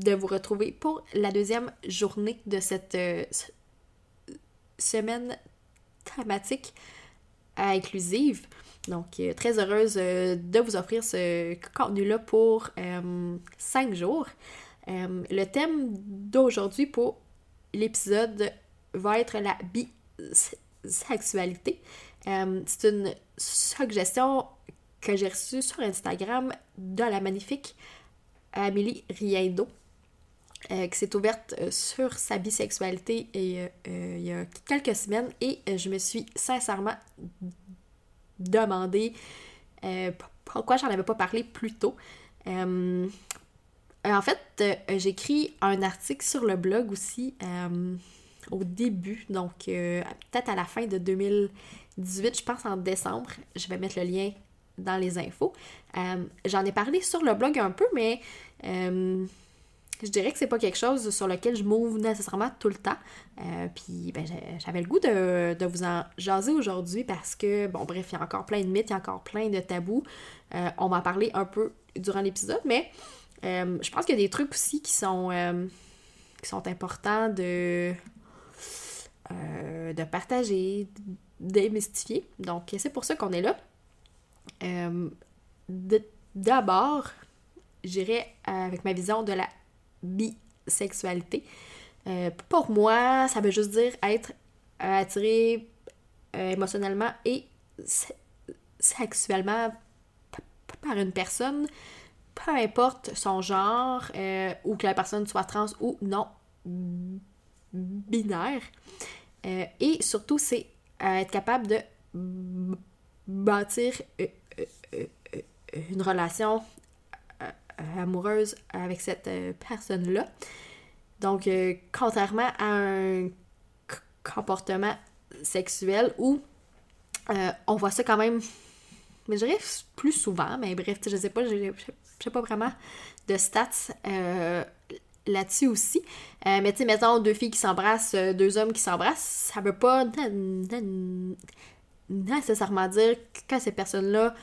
de vous retrouver pour la deuxième journée de cette euh, semaine thématique inclusive. Donc, euh, très heureuse euh, de vous offrir ce contenu-là pour cinq jours. le thème d'aujourd'hui pour l'épisode va être la bisexualité. C'est une suggestion que j'ai reçue sur Instagram de la magnifique Amélie Riendo. Euh, qui s'est ouverte euh, sur sa bisexualité euh, il y a quelques semaines et je me suis sincèrement demandé pourquoi j'en avais pas parlé plus tôt. en fait, j'écris un article sur le blog aussi au début, donc peut-être à la fin de 2018, je pense en décembre. Je vais mettre le lien dans les infos. J'en ai parlé sur le blog un peu, mais je dirais que c'est pas quelque chose sur lequel je m'ouvre nécessairement tout le temps. Euh, puis ben, j'avais le goût de, vous en jaser aujourd'hui parce que, bon, bref, il y a encore plein de mythes, il y a encore plein de tabous. Euh, on va en parler un peu durant l'épisode, mais euh, je pense qu'il y a des trucs aussi qui sont, qui sont importants de, de partager, démystifier. Donc, c'est pour ça qu'on est là. D'abord, j'irai avec ma vision de la bisexualité. Euh, pour moi, ça veut juste dire être euh, attiré euh, émotionnellement et sexuellement par une personne, peu importe son genre, ou que la personne soit trans ou non binaire. et surtout, c'est être capable de bâtir une relation amoureuse avec cette euh, personne-là. Donc, euh, contrairement à un comportement sexuel où on voit ça quand même, mais je dirais plus souvent, mais bref, je sais pas, je sais pas vraiment de stats là-dessus aussi. mais tu sais, mettons deux filles qui s'embrassent, deux hommes qui s'embrassent, ça veut pas nécessairement dire que ces personnes-là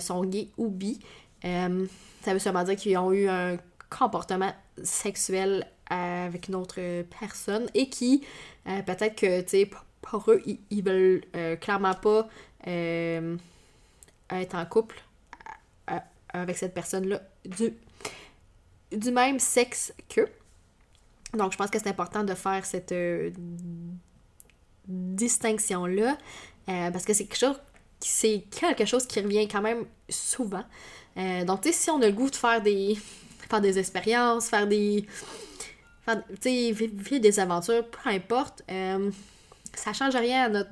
sont gays ou bi. Ça veut seulement dire qu'ils ont eu un comportement sexuel avec une autre personne et qui, euh, peut-être que, tu sais, pour eux, ils, veulent euh, clairement pas euh, être en couple avec cette personne-là du, du même sexe qu'eux. Donc, je pense que c'est important de faire cette distinction-là parce que c'est quelque chose c'est quelque chose qui revient quand même souvent. Euh, donc, tu sais, si on a le goût de faire des, faire des expériences, faire des. sais, vivre des aventures, peu importe, euh, ça change rien à notre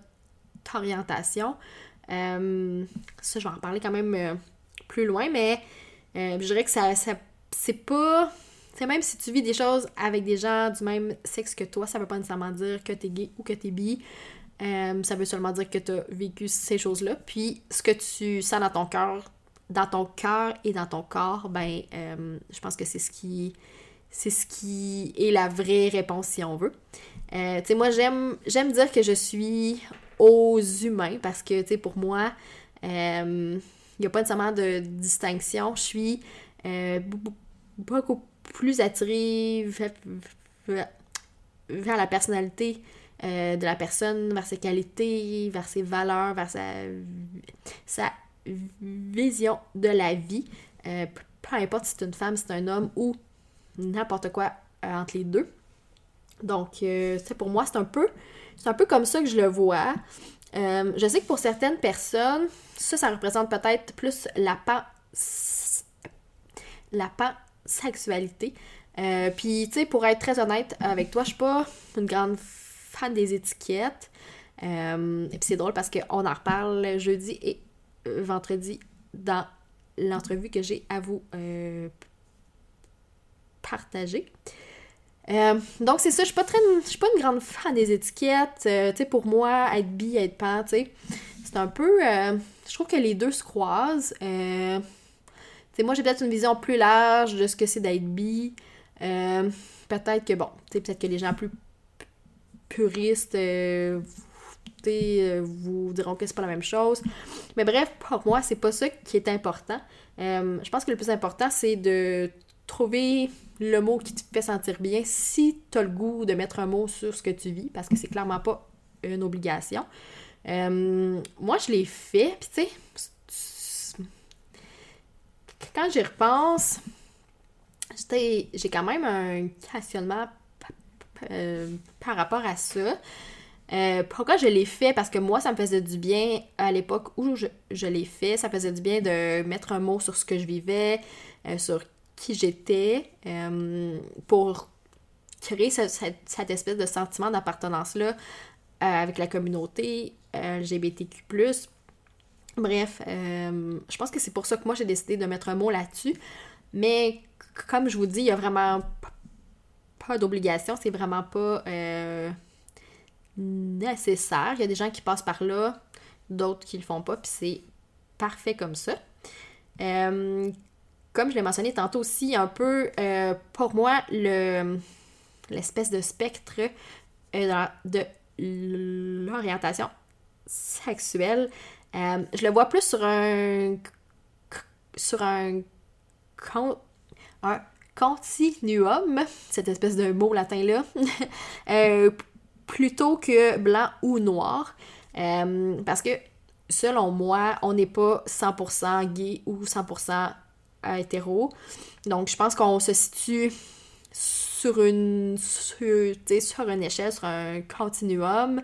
orientation. Euh, ça, je vais en parler quand même plus loin, mais je dirais que ça, c'est pas. C'est même si tu vis des choses avec des gens du même sexe que toi, ça veut pas nécessairement dire que t'es gay ou que t'es bi. ça veut seulement dire que tu as vécu ces choses-là. Puis ce que tu sens dans ton cœur, dans ton cœur et dans ton corps, ben, euh, je pense que c'est ce qui c'est ce qui est la vraie réponse si on veut. Euh, tu sais, moi, j'aime, j'aime dire que je suis aux humains parce que, tu sais, pour moi, il euh, n'y a pas nécessairement de distinction. Je suis beaucoup plus attirée vers, la personnalité de la personne, vers ses qualités, vers ses valeurs, vers sa, sa vision de la vie, euh, peu importe si c'est une femme, si c'est un homme ou n'importe quoi euh, entre les deux. Donc, euh, c'est pour moi, c'est un peu c'est un peu comme ça que je le vois. je sais que pour certaines personnes, ça, ça représente peut-être plus la pan... la pansexualité. Puis, tu sais, pour être très honnête avec toi, je suis pas une grande fan des étiquettes. et puis c'est drôle parce qu'on en reparle jeudi et euh, vendredi dans l'entrevue que j'ai à vous euh, partager. Euh, donc c'est ça, je suis pas très je suis pas une grande fan des étiquettes. Euh, tu sais, pour moi, être bi, être pan, tu sais, c'est un peu. Euh, je trouve que les deux se croisent. tu sais, moi j'ai peut-être une vision plus large de ce que c'est d'être bi. peut-être que bon, tu sais, peut-être que les gens plus puristes vous diront que c'est pas la même chose. Mais bref, pour moi, c'est pas ça qui est important. je pense que le plus important, c'est de trouver le mot qui te fait sentir bien si tu as le goût de mettre un mot sur ce que tu vis, parce que c'est clairement pas une obligation. Euh, moi, je l'ai fait, puis tu sais, quand j'y repense, j'ai quand même un questionnement euh, par rapport à ça. Euh, pourquoi je l'ai fait? Parce que moi, ça me faisait du bien à l'époque où je, je l'ai fait. Ça faisait du bien de mettre un mot sur ce que je vivais, sur qui j'étais euh, pour créer cette, espèce de sentiment d'appartenance-là euh, avec la communauté euh, LGBTQ. Bref, je pense que c'est pour ça que moi j'ai décidé de mettre un mot là-dessus. Mais comme je vous dis, il n'y a vraiment pas d'obligation, c'est vraiment pas nécessaire. Il y a des gens qui passent par là, d'autres qui le font pas, puis c'est parfait comme ça comme je l'ai mentionné tantôt aussi, un peu, euh, pour moi, le l'espèce de spectre euh, de l'orientation sexuelle, euh, je le vois plus sur un sur un, un continuum, cette espèce de mot latin-là, plutôt que blanc ou noir. parce que selon moi, on n'est pas 100% gay ou 100% hétéro. Donc, je pense qu'on se situe sur une, sur, une échelle, sur un continuum,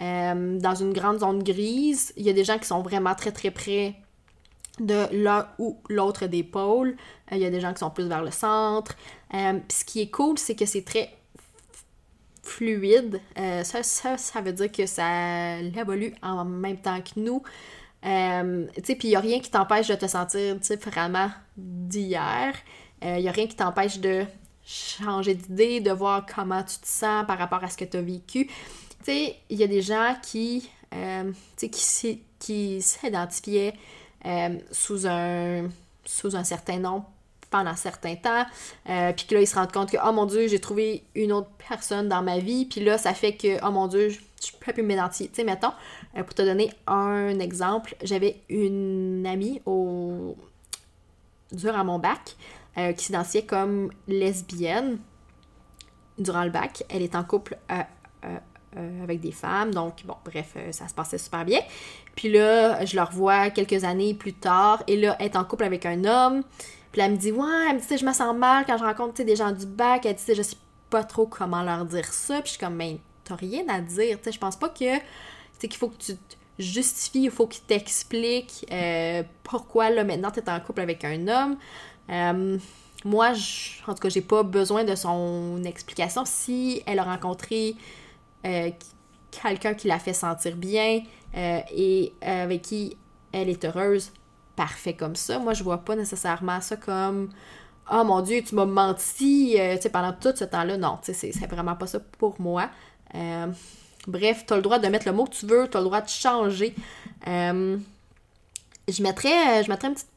euh, dans une grande zone grise. Il y a des gens qui sont vraiment très très près de l'un ou l'autre des pôles. Euh, il y a des gens qui sont plus vers le centre. Euh, ce qui est cool, c'est que c'est très fluide. ça, ça, ça veut dire que ça évolue en même temps que nous. Euh, tu sais, puis il n'y a rien qui t'empêche de te sentir vraiment d'hier. Il euh, n'y a rien qui t'empêche de changer d'idée, de voir comment tu te sens par rapport à ce que tu as vécu. Tu sais, il y a des gens qui, euh, qui, qui s'identifiaient sous, un, sous un certain nom pendant certain temps, puis que là, ils se rendent compte que, oh mon Dieu, j'ai trouvé une autre personne dans ma vie, puis là, ça fait que, oh mon Dieu, je peux plus m'identifier. Tu sais, mettons, euh, pour te donner un exemple, j'avais une amie au durant mon bac euh, qui s'identifiait comme lesbienne durant le bac. Elle est en couple euh, avec des femmes, donc bon, bref, ça se passait super bien. Puis là, je la revois quelques années plus tard, et là, elle est en couple avec un homme. Puis elle me dit, ouais, elle me dit, je me sens mal quand je rencontre des gens du bac. Elle dit, je sais pas trop comment leur dire ça. Puis je suis comme, mais t'as rien à dire. Je pense pas que c'est qu'il faut que tu te justifies, il faut qu'il t'explique euh, pourquoi là maintenant tu es en couple avec un homme. Euh, moi, en tout cas, j'ai pas besoin de son explication. Si elle a rencontré euh, quelqu'un qui la fait sentir bien et avec qui elle est heureuse, parfait comme ça. Moi, je vois pas nécessairement ça comme Oh mon Dieu, tu m'as menti pendant tout ce temps-là. Non, c'est vraiment pas ça pour moi. Euh, bref, tu as le droit de mettre le mot que tu veux, tu as le droit de changer. Euh, je, mettrais, je mettrais une petite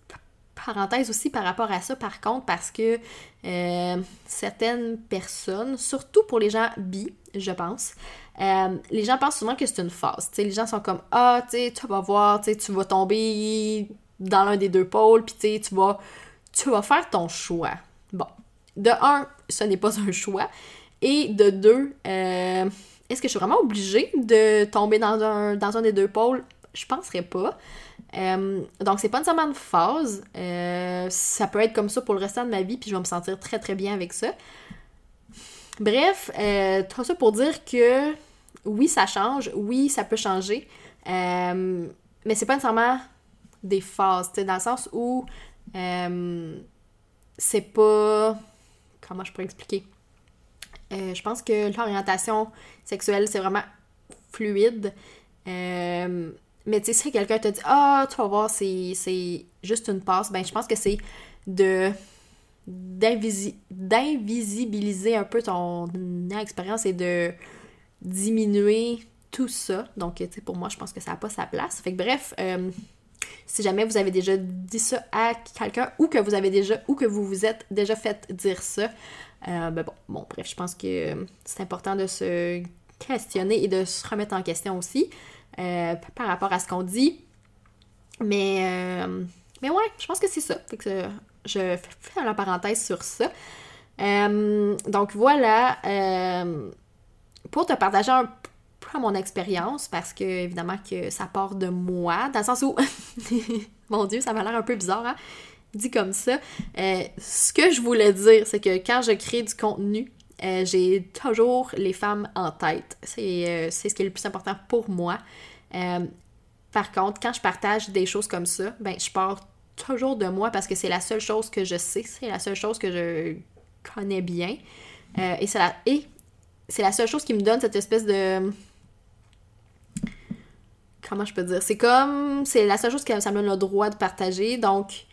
parenthèse aussi par rapport à ça, par contre, parce que euh, certaines personnes, surtout pour les gens bi, je pense, les gens pensent souvent que c'est une phase. les gens sont comme Ah, tu vas voir, tu vas tomber dans l'un des deux pôles, puis tu vas, tu vas faire ton choix. Bon, de un, ce n'est pas un choix. Et de deux, euh, est-ce que je suis vraiment obligée de tomber dans un, dans un des deux pôles? Je penserais pas. Euh, donc, c'est pas nécessairement une phase. Euh, ça peut être comme ça pour le restant de ma vie, puis je vais me sentir très très bien avec ça. Bref, tout ça pour dire que oui, ça change, oui, ça peut changer, mais c'est pas nécessairement des phases, dans le sens où c'est pas. Comment je pourrais expliquer? Euh, je pense que l'orientation sexuelle, c'est vraiment fluide. Euh, mais tu sais, si quelqu'un te dit Ah, tu vas voir, c'est juste une passe, ben je pense que c'est de d'invisibiliser d'invisibiliser un peu ton expérience et de diminuer tout ça. Donc, tu sais, pour moi, je pense que ça n'a pas sa place. Fait que bref, euh, si jamais vous avez déjà dit ça à quelqu'un ou que vous avez déjà ou que vous vous êtes déjà fait dire ça, euh, ben bon, bon, bref, je pense que c'est important de se questionner et de se remettre en question aussi euh, par rapport à ce qu'on dit. Mais, mais ouais, je pense que c'est ça. Fait que je fais la parenthèse sur ça. donc voilà, pour te partager un peu mon expérience, parce que évidemment que ça part de moi, dans le sens où, mon Dieu, ça m'a l'air un peu bizarre, hein? dit comme ça. Euh, ce que je voulais dire, c'est que quand je crée du contenu, euh, j'ai toujours les femmes en tête. Euh, c'est ce qui est le plus important pour moi. par contre, quand je partage des choses comme ça, ben je pars toujours de moi parce que c'est la seule chose que je sais, c'est la seule chose que je connais bien. et la, et c'est la seule chose qui me donne cette espèce de. Comment je peux dire? C'est comme. C'est la seule chose qui ça me donne le droit de partager. Donc,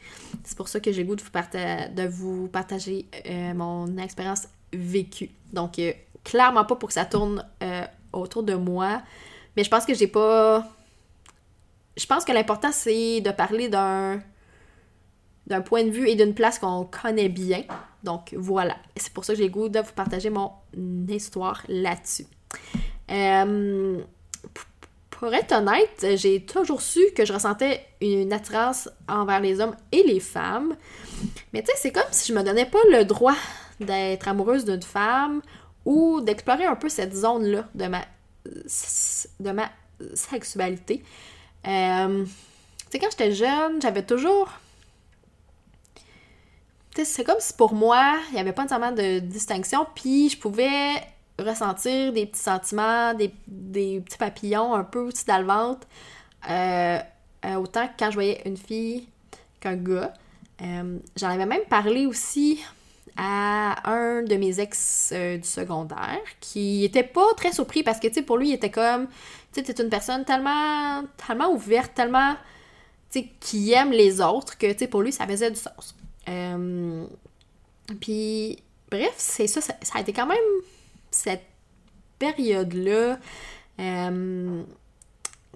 c'est pour ça que j'ai le goût de vous, partager euh, mon expérience vécue. Donc, euh, clairement pas pour que ça tourne euh, autour de moi. Mais je pense que j'ai pas. Je pense que l'important, c'est de parler d'un point de vue et d'une place qu'on connaît bien. Donc voilà, c'est pour ça que j'ai le goût de vous partager mon histoire là-dessus. Euh, pour être honnête, j'ai toujours su que je ressentais une attirance envers les hommes et les femmes. Mais tu sais, c'est comme si je me donnais pas le droit d'être amoureuse d'une femme ou d'explorer un peu cette zone-là de ma, de ma sexualité. Euh, tu sais, quand j'étais jeune, j'avais toujours c'est comme si pour moi, il n'y avait pas nécessairement de distinction, puis je pouvais ressentir des petits sentiments, des, petits papillons un peu aussi dans le ventre, euh, euh, autant que quand je voyais une fille qu'un gars. Euh, j'en avais même parlé aussi à un de mes ex du secondaire qui était pas très surpris parce que, tu sais, pour lui, il était comme, tu sais, une personne tellement, tellement ouverte, tellement, tu sais, qui aime les autres que, tu sais, pour lui, ça faisait du sens. Euh, puis, bref, c'est ça, ça, a été quand même cette période-là euh,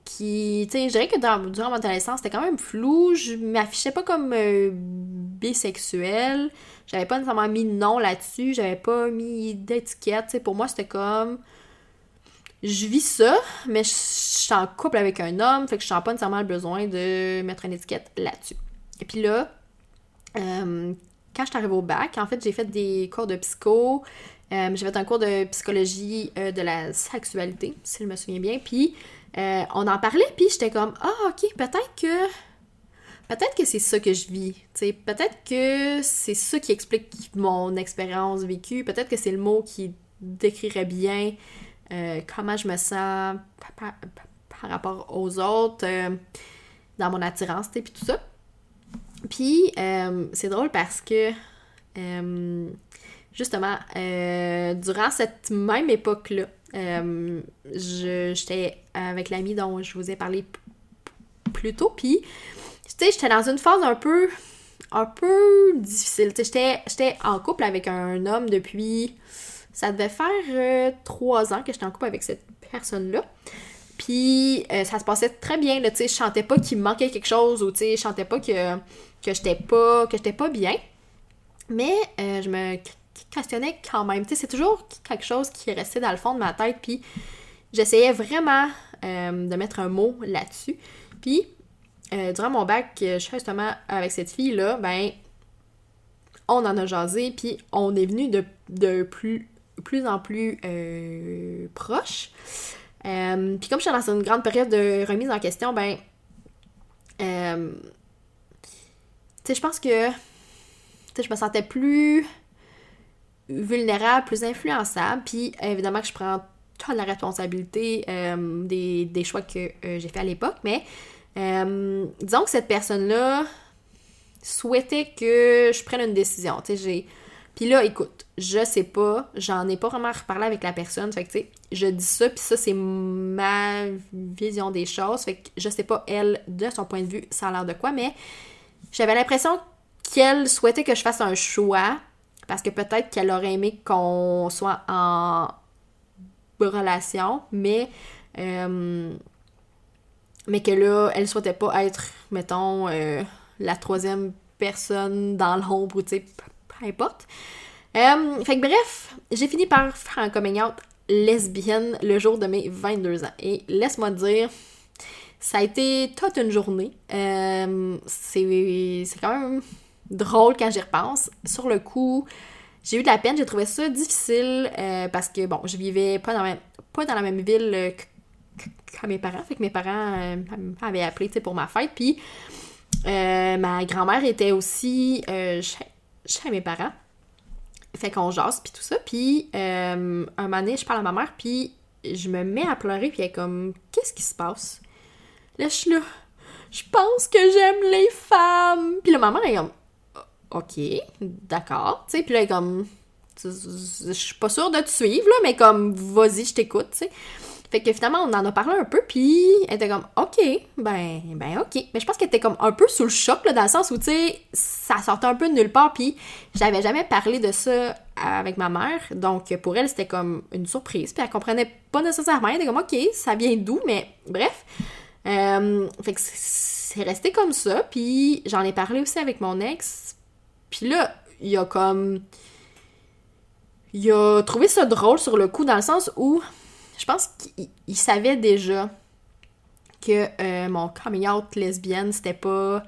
qui, tu sais, je dirais que durant mon adolescence, c'était quand même flou. Je m'affichais pas comme euh, bisexuelle. J'avais pas nécessairement mis de nom là-dessus. J'avais pas mis d'étiquette. Tu sais, pour moi, c'était comme. Je vis ça, mais je suis en couple avec un homme, fait que je sens pas nécessairement le besoin de mettre une étiquette là-dessus. Et puis là, euh, quand je suis arrivée au bac, en fait, j'ai fait des cours de psycho. Euh, j'ai fait un cours de psychologie euh, de la sexualité, si je me souviens bien. Puis on en parlait, puis j'étais comme Ah, ok, peut-être que. Peut-être que c'est ça que je vis. Peut-être que c'est ça qui explique mon expérience vécue. Peut-être que c'est le mot qui décrirait bien comment je me sens par, rapport aux autres, dans mon attirance, puis tout ça. Puis, euh, c'est drôle parce que, euh, justement, euh, durant cette même époque-là, j'étais avec l'ami dont je vous ai parlé plus tôt, puis, tu sais, j'étais dans une phase un peu, un peu difficile. Tu sais, j'étais en couple avec un homme depuis, ça devait faire trois ans que j'étais en couple avec cette personne-là. Puis ça se passait très bien, tu sais, je chantais pas qu'il me manquait quelque chose ou tu sais, je chantais pas que que j'étais pas que j'étais pas bien. Mais euh, je me questionnais quand même. Tu sais, c'est toujours quelque chose qui est resté dans le fond de ma tête. Puis j'essayais vraiment euh, de mettre un mot là-dessus. Puis euh, durant mon bac, justement avec cette fille-là, ben on en a jasé, puis on est venu de, de plus, plus en plus proche. Puis comme je suis dans une grande période de remise en question, ben je pense que je me sentais plus vulnérable, plus influençable. Puis évidemment que je prends toute la responsabilité euh, des, choix que euh, j'ai fait à l'époque. Mais euh, disons que cette personne-là souhaitait que je prenne une décision. Puis là, écoute, je sais pas, j'en ai pas vraiment reparlé avec la personne. Fait que, tu sais, je dis ça, puis ça, c'est ma vision des choses. Fait que je sais pas, elle, de son point de vue, ça a l'air de quoi, mais j'avais l'impression qu'elle souhaitait que je fasse un choix parce que peut-être qu'elle aurait aimé qu'on soit en relation, mais euh, mais que là, elle souhaitait pas être, mettons, euh, la troisième personne dans l'ombre ou tu sais, importe. Euh, fait que bref, j'ai fini par faire un coming out lesbienne le jour de mes 22 ans. Et laisse-moi dire, ça a été toute une journée. Euh, c'est quand même drôle quand j'y repense. Sur le coup, j'ai eu de la peine, j'ai trouvé ça difficile euh, parce que, bon, je vivais pas dans, la même, pas dans la même ville que, mes parents. Fait que mes parents euh, m'avaient appelé pour ma fête. Puis ma grand-mère était aussi chez mes parents. Fait qu'on jase, puis tout ça. Puis, euh, un moment donné, je parle à ma mère, puis je me mets à pleurer, puis elle est comme, qu'est-ce qui se passe? Là, je suis là, je pense que j'aime les femmes. Puis là, ma mère est comme, ok, d'accord. Tu sais, puis là, elle est comme, je suis pas sûre de te suivre, là, mais comme, vas-y, je t'écoute, tu sais. Fait que finalement, on en a parlé un peu, puis elle était comme, OK, ben, ben, OK. Mais je pense qu'elle était comme un peu sous le choc, là, dans le sens où, tu sais, ça sortait un peu de nulle part, puis j'avais jamais parlé de ça avec ma mère. Donc, pour elle, c'était comme une surprise, puis elle comprenait pas nécessairement. Elle était comme, OK, ça vient d'où, mais bref. Euh, fait que c'est resté comme ça, puis j'en ai parlé aussi avec mon ex. Puis là, il a comme. Il a trouvé ça drôle sur le coup, dans le sens où je pense qu'il savait déjà que euh, mon coming out lesbienne, c'était pas.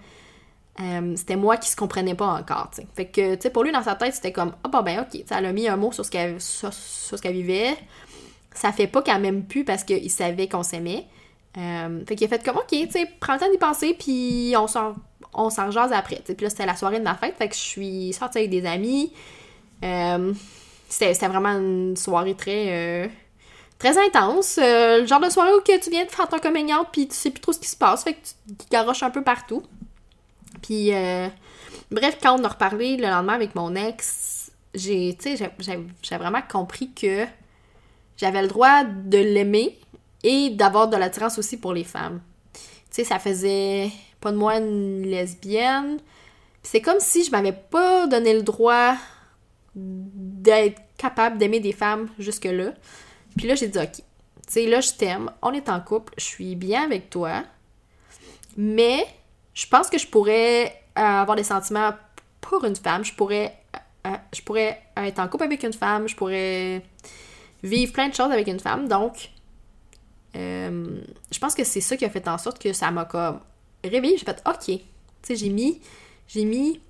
Euh, c'était moi qui se comprenais pas encore. Fait que, tu sais, pour lui, dans sa tête, c'était comme, ah, bah ben, ok, elle a mis un mot sur ce qu'elle sur, vivait. Ça fait pas qu'elle m'aime plus parce qu'il savait qu'on s'aimait. Euh, fait qu'il a fait comme, ok, tu sais, prends le temps d'y penser, puis on s'en, on s'en jase après. Puis là, c'était la soirée de ma fête, fait que je suis sortie avec des amis. c'était, c'était vraiment une soirée très très intense. Euh, le genre de soirée où que tu viens de faire ton coming out puis tu sais plus trop ce qui se passe, fait que tu garoches un peu partout. Puis, euh, bref, quand on a reparlé le lendemain avec mon ex, j'ai, j'ai vraiment compris que j'avais le droit de l'aimer et d'avoir de l'attirance aussi pour les femmes. Tu sais, ça faisait pas de moi une lesbienne. C'est comme si je m'avais pas donné le droit d'être capable d'aimer des femmes jusque-là. Puis là, j'ai dit, OK, tu sais, là, je t'aime, on est en couple, je suis bien avec toi, mais je pense que je pourrais euh, avoir des sentiments pour une femme, je pourrais, euh, je pourrais être en couple avec une femme, je pourrais vivre plein de choses avec une femme, donc euh, je pense que c'est ça qui a fait en sorte que ça m'a comme réveillée, j'ai fait OK, tu sais, j'ai mis, j'ai mis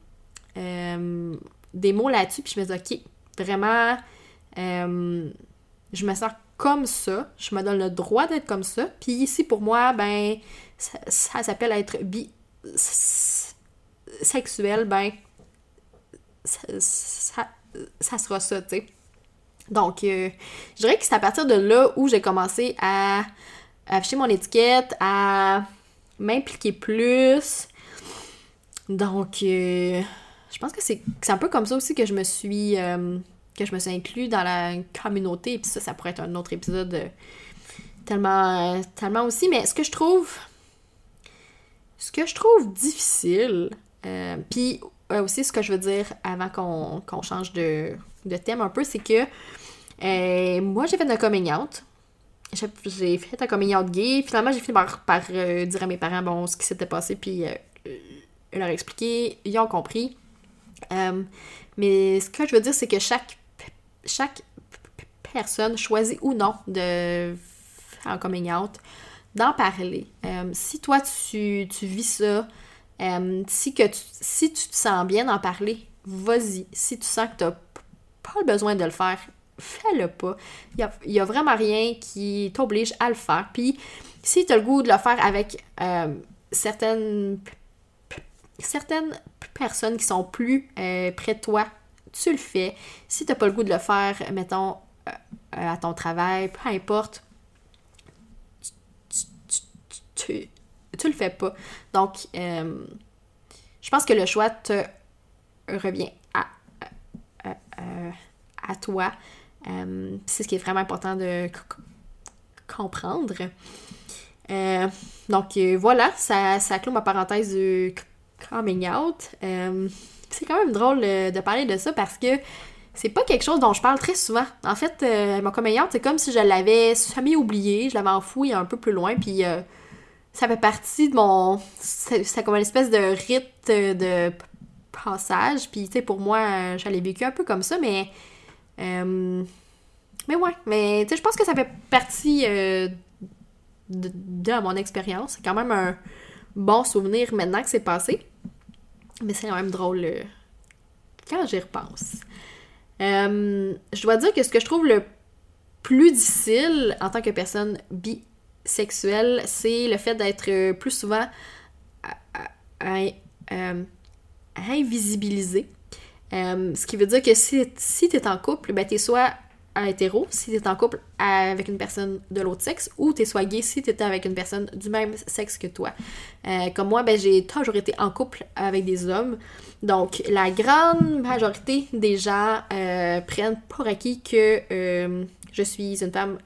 des mots là-dessus, puis je me dis OK, vraiment je me sens comme ça, je me donne le droit d'être comme ça. Puis ici, pour moi, ben, ça, s'appelle être bisexuel, ben, ça, sera ça, tu sais. Donc, euh, je dirais que c'est à partir de là où j'ai commencé à afficher mon étiquette, à m'impliquer plus. Donc, euh, je pense que c'est un peu comme ça aussi que je me suis euh, que je me suis inclus dans la communauté. Puis ça, ça pourrait être un autre épisode euh, tellement, euh, tellement aussi. Mais ce que je trouve. Ce que je trouve difficile, euh, puis aussi ce que je veux dire avant qu'on change de, thème un peu, c'est que moi j'ai fait un coming out. J'ai fait un coming out gay. Finalement, j'ai fini par, par dire à mes parents bon, ce qui s'était passé, puis leur expliquer. Ils ont compris. mais ce que je veux dire, c'est que chaque chaque personne choisit ou non de faire un coming out, d'en parler. Euh, si toi, tu, vis ça, euh, si, que tu, si tu te sens bien d'en parler, vas-y. Si tu sens que tu n'as pas le besoin de le faire, fais-le pas. Il n'y a, vraiment rien qui t'oblige à le faire. Puis, si tu as le goût de le faire avec euh, certaines, certaines personnes qui sont plus près de toi tu le fais. Si tu n'as pas le goût de le faire, mettons, euh, à ton travail, peu importe, tu, tu, le fais pas. Donc, euh, je pense que le choix te revient à, toi. Euh, c'est ce qui est vraiment important de comprendre. donc voilà, ça, ça clôt ma parenthèse du coming out. C'est quand même drôle euh, de parler de ça parce que c'est pas quelque chose dont je parle très souvent. En fait, euh, mon c'est comme si je l'avais semi-oublié, je l'avais enfoui un peu plus loin, puis euh, ça fait partie de mon... C'est comme une espèce de rite de passage, puis tu sais, pour moi, j'allais vécu un peu comme ça, mais... mais ouais, mais tu sais, je pense que ça fait partie de, de, mon expérience. C'est quand même un bon souvenir maintenant que c'est passé. Mais c'est quand même drôle euh, quand j'y repense. Euh, je dois dire que ce que je trouve le plus difficile en tant que personne bisexuelle, c'est le fait d'être plus souvent euh, invisibilisé. ce qui veut dire que si, si tu es en couple, ben, tu es soit hétéro si t'es en couple avec une personne de l'autre sexe ou t'es soit gay si t'étais avec une personne du même sexe que toi. Euh, comme moi, ben, j'ai toujours été en couple avec des hommes. Donc, la grande majorité des gens euh, prennent pour acquis que euh, je suis une femme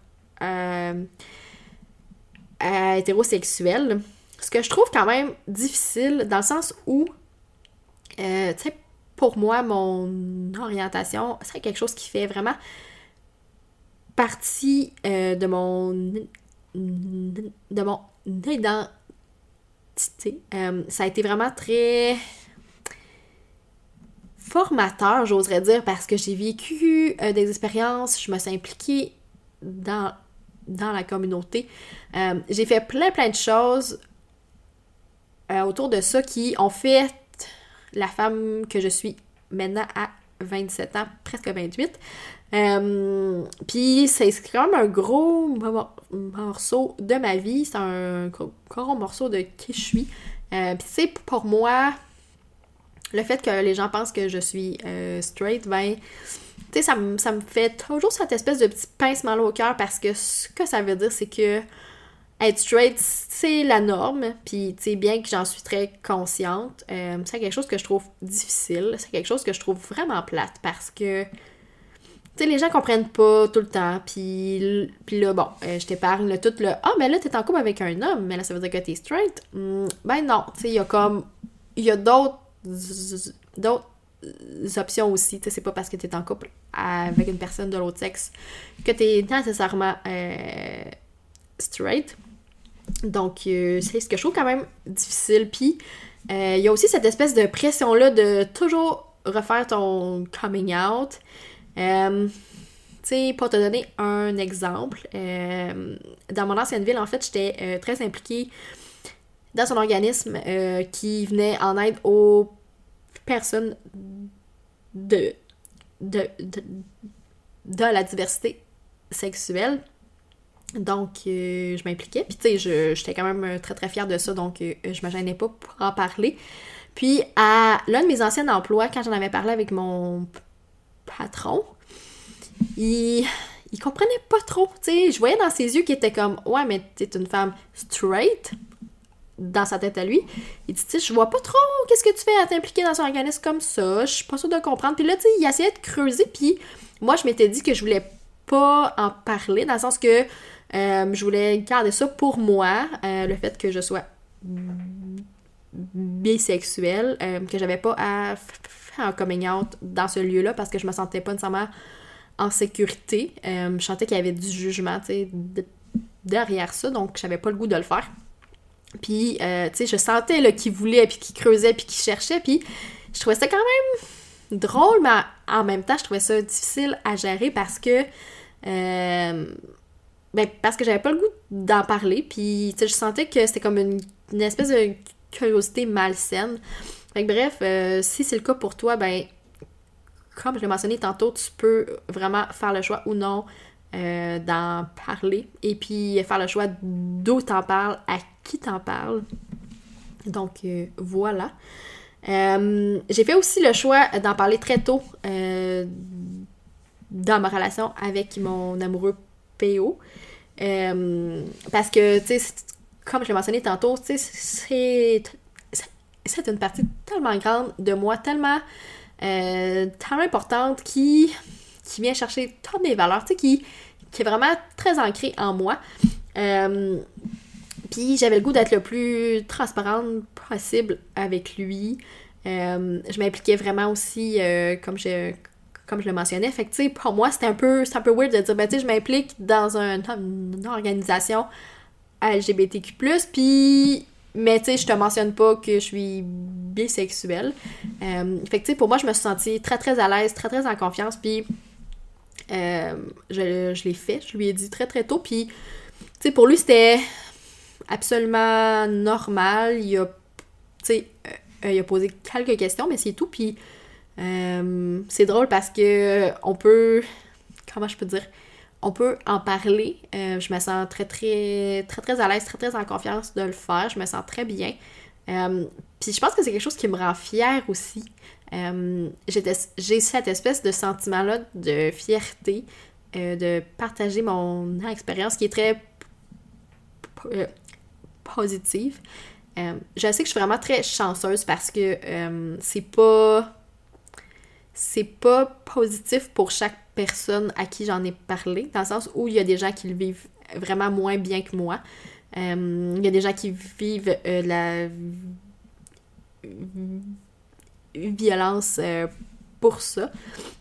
hétérosexuelle. Ce que je trouve quand même difficile dans le sens où, tu sais, pour moi, mon orientation, c'est quelque chose qui fait vraiment partie euh, de mon de mon identité. Euh, ça a été vraiment très formateur, j'oserais dire, parce que j'ai vécu euh, des expériences, je me suis impliquée dans, dans la communauté. j'ai fait plein plein de choses autour de ça qui ont fait la femme que je suis maintenant à 27 ans, presque 28. Euh, puis c'est même un gros morceau de ma vie. C'est un gros, morceau de qui je suis. Euh, puis c'est pour moi, le fait que les gens pensent que je suis euh, straight, ben, tu sais, ça, me fait toujours cette espèce de petit pincement au cœur parce que ce que ça veut dire, c'est que être straight, c'est la norme, puis tu sais, bien que j'en suis très consciente, c'est quelque chose que je trouve difficile, c'est quelque chose que je trouve vraiment plate parce que tu sais, les gens comprennent pas tout le temps. Puis, là, bon, euh, je t'épargne tout le Ah, mais là, t'es en couple avec un homme, mais là, ça veut dire que t'es straight. Hmm, ben non, tu sais, il y a comme. Il y a d'autres. d'autres options aussi. Tu sais, c'est pas parce que t'es en couple avec une personne de l'autre sexe que t'es nécessairement euh, straight. Donc, euh, c'est ce que je trouve quand même difficile. Puis, il y a aussi cette espèce de pression-là de toujours refaire ton coming out. Euh, pour te donner un exemple, euh, dans mon ancienne ville, en fait, j'étais euh, très impliquée dans un organisme qui venait en aide aux personnes de, de, de, la diversité sexuelle. Donc, je m'impliquais. Puis, tu sais, j'étais quand même très, très fière de ça. Donc, je me gênais pas pour en parler. Puis, à l'un de mes anciens emplois, quand j'en avais parlé avec mon patron, il, il comprenait pas trop, tu sais. Je voyais dans ses yeux qu'il était comme, ouais, mais t'es une femme straight, dans sa tête à lui. Il dit, je vois pas trop qu'est-ce que tu fais à t'impliquer dans un organisme comme ça, je suis pas sûre de comprendre. Puis là, tu sais, il essayait de creuser, puis moi, je m'étais dit que je voulais pas en parler, dans le sens que euh, je voulais garder ça pour moi, euh, le fait que je sois bisexuelle, euh, que j'avais pas à un coming out dans ce lieu-là parce que je me sentais pas nécessairement en sécurité. Euh, je sentais qu'il y avait du jugement, derrière ça, donc j'avais pas le goût de le faire. Puis, euh, tu sais, je sentais qu'il voulait, puis qu'il creusait, puis qu'il cherchait, puis je trouvais ça quand même drôle, mais en même temps, je trouvais ça difficile à gérer parce que... ben, parce que j'avais pas le goût d'en parler, puis, tu sais, je sentais que c'était comme une espèce de curiosité malsaine. Fait bref, euh, si c'est le cas pour toi, ben, comme je l'ai mentionné tantôt, tu peux vraiment faire le choix ou non euh, d'en parler et puis faire le choix d'où t'en parles, à qui t'en parles. Donc euh, voilà. j'ai fait aussi le choix d'en parler très tôt dans ma relation avec mon amoureux PO. parce que, tu sais, comme je l'ai mentionné tantôt, tu sais, c'est c'est une partie tellement grande de moi, tellement, euh, tellement importante, qui, qui vient chercher toutes mes valeurs, tu sais, qui, qui est vraiment très ancrée en moi. Euh, puis j'avais le goût d'être le plus transparente possible avec lui. je m'impliquais vraiment aussi, comme je comme je le mentionnais. Fait pour moi, c'était un peu, un peu weird de dire, ben, tu sais, je m'implique dans une organisation LGBTQ+, puis mais tu sais, je te mentionne pas que je suis bisexuelle. Euh, fait que tu sais, pour moi, je me suis sentie très très à l'aise, très très en confiance, puis euh, je, l'ai fait, je lui ai dit très très tôt, puis tu sais, pour lui, c'était absolument normal. Il a, tu sais, euh, il a posé quelques questions, mais c'est tout, puis c'est drôle parce que on peut, comment je peux dire, on peut en parler. Euh, je me sens très, très, très, très à l'aise, très, très en confiance de le faire. Je me sens très bien. Euh, puis je pense que c'est quelque chose qui me rend fière aussi. Euh, j'ai cette espèce de sentiment-là de fierté, de partager mon expérience qui est très positive. je sais que je suis vraiment très chanceuse parce que c'est pas c'est pas positif pour chaque personne à qui j'en ai parlé, dans le sens où il y a des gens qui le vivent vraiment moins bien que moi. Euh, il y a des gens qui vivent euh, la violence euh, pour ça.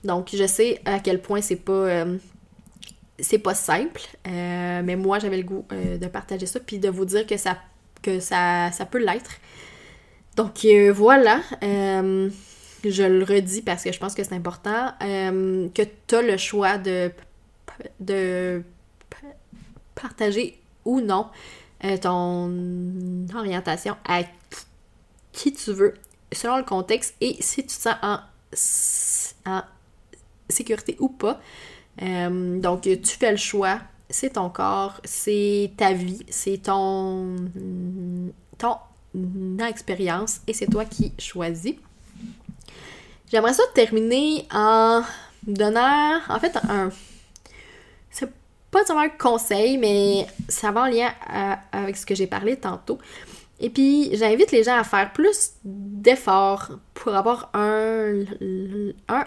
Donc je sais à quel point c'est pas c'est pas simple, mais moi j'avais le goût de partager ça puis de vous dire que ça que ça, ça peut l'être. Donc voilà je le redis parce que je pense que c'est important, euh, que tu as le choix de, partager ou non euh, ton orientation à qui tu veux, selon le contexte et si tu te sens en, en sécurité ou pas. Euh, donc, tu fais le choix, c'est ton corps, c'est ta vie, c'est ton, ton expérience et c'est toi qui choisis. J'aimerais ça terminer en donnant, en fait, un. C'est pas seulement un conseil, mais ça va en lien avec ce que j'ai parlé tantôt. Et puis, j'invite les gens à faire plus d'efforts pour avoir un, un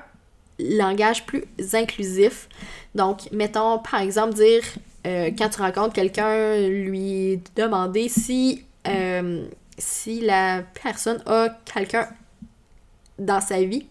langage plus inclusif. Donc, mettons, par exemple, dire, euh, quand tu rencontres quelqu'un, lui demander si, euh, si la personne a quelqu'un dans sa vie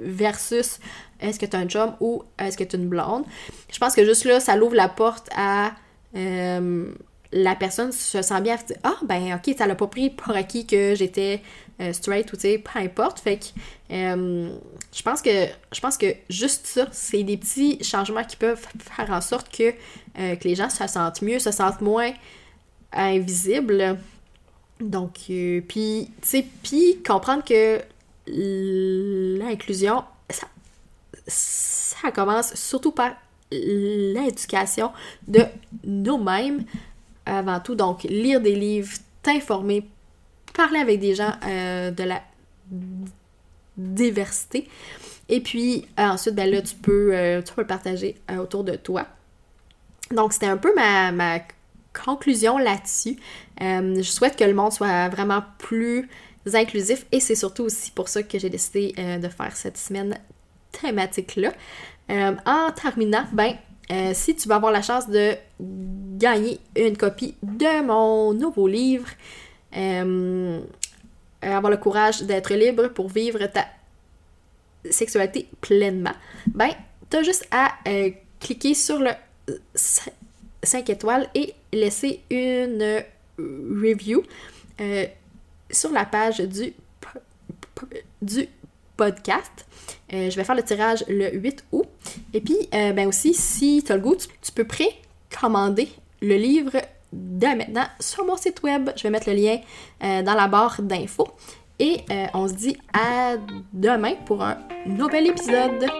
versus est-ce que tu as un job ou est-ce que tu es une blonde? Je pense que juste là, ça l'ouvre la porte à euh, la personne se sent bien à se Ah, ben ok, ça l'a pas pris pour acquis que j'étais euh, straight ou tu sais, peu importe. Fait que euh, je pense que je pense que juste ça, c'est des petits changements qui peuvent faire en sorte que, que les gens se sentent mieux, se sentent moins invisibles. Donc, puis, tu sais, puis comprendre que l'inclusion, ça, ça commence surtout par l'éducation de nous-mêmes avant tout. Donc, lire des livres, t'informer, parler avec des gens euh, de la diversité. Et puis, ensuite, ben là, tu peux, euh, tu peux le partager euh, autour de toi. Donc, c'était un peu ma, ma conclusion là-dessus. je souhaite que le monde soit vraiment plus inclusif et c'est surtout aussi pour ça que j'ai décidé euh, de faire cette semaine thématique-là. Euh, en terminant, ben, euh, si tu vas avoir la chance de gagner une copie de mon nouveau livre, avoir le courage d'être libre pour vivre ta sexualité pleinement, ben, t'as juste à cliquer sur le 5 étoiles et laisser une review sur la page du, podcast. Euh, je vais faire le tirage le 8 août. Et puis, euh, ben aussi, si tu as le goût, tu, peux précommander le livre dès maintenant sur mon site web. Je vais mettre le lien euh, dans la barre d'infos. Et on se dit à demain pour un nouvel épisode.